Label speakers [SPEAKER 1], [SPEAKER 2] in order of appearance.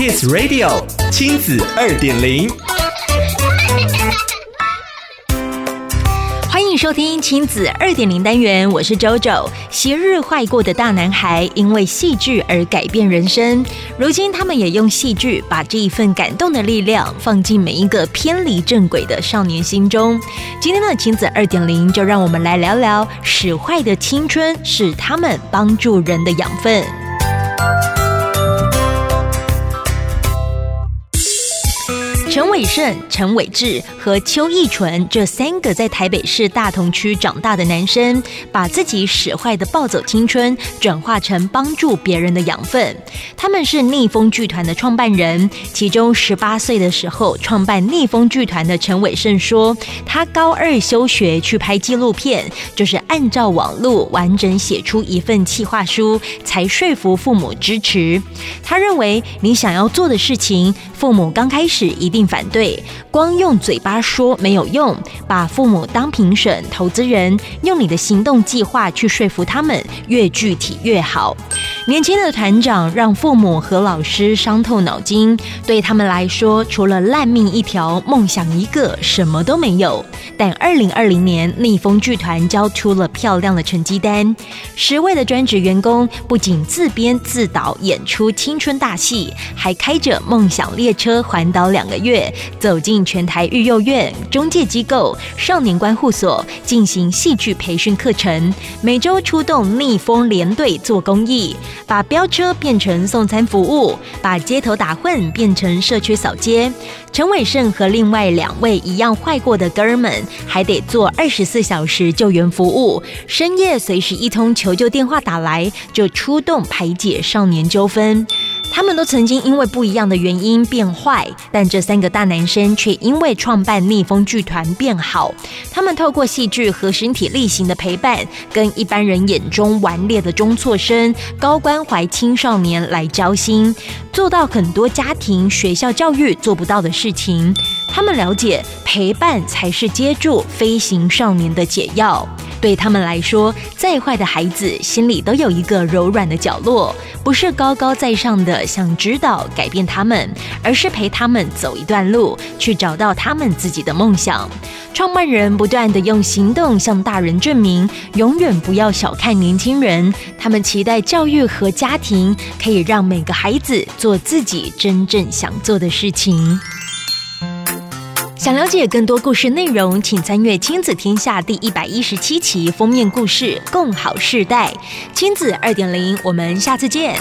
[SPEAKER 1] Kids Radio 亲子二点零，
[SPEAKER 2] 欢迎收听亲子二点零单元，我是 JoJo。昔日坏过的大男孩，因为戏剧而改变人生。如今，他们也用戏剧把这一份感动的力量放进每一个偏离正轨的少年心中。今天的亲子二点零，就让我们来聊聊使坏的青春是他们帮助人的养分。陈伟胜、陈伟志和邱义纯这三个在台北市大同区长大的男生，把自己使坏的暴走青春转化成帮助别人的养分。他们是逆风剧团的创办人，其中十八岁的时候创办逆风剧团的陈伟胜说，他高二休学去拍纪录片，就是按照网路完整写出一份企划书，才说服父母支持。他认为，你想要做的事情，父母刚开始一定。并反对，光用嘴巴说没有用，把父母当评审、投资人，用你的行动计划去说服他们，越具体越好。年轻的团长让父母和老师伤透脑筋，对他们来说，除了烂命一条，梦想一个，什么都没有。但二零二零年，逆风剧团交出了漂亮的成绩单，十位的专职员工不仅自编自导演出青春大戏，还开着梦想列车环岛两个月。走进全台育幼院、中介机构、少年观护所进行戏剧培训课程，每周出动逆风连队做公益，把飙车变成送餐服务，把街头打混变成社区扫街。陈伟胜和另外两位一样坏过的哥们，还得做二十四小时救援服务，深夜随时一通求救电话打来，就出动排解少年纠纷。他们都曾经因为不一样的原因变坏，但这三个大男生却因为创办逆风剧团变好。他们透过戏剧和身体力行的陪伴，跟一般人眼中顽劣的中辍生、高关怀青少年来交心，做到很多家庭、学校教育做不到的事情。他们了解陪伴才是接住飞行少年的解药。对他们来说，再坏的孩子心里都有一个柔软的角落，不是高高在上的想指导改变他们，而是陪他们走一段路，去找到他们自己的梦想。创办人不断地用行动向大人证明，永远不要小看年轻人。他们期待教育和家庭可以让每个孩子做自己真正想做的事情。想了解更多故事内容，请参阅《亲子天下》第一百一十七期封面故事《共好世代》亲子二点零。我们下次见。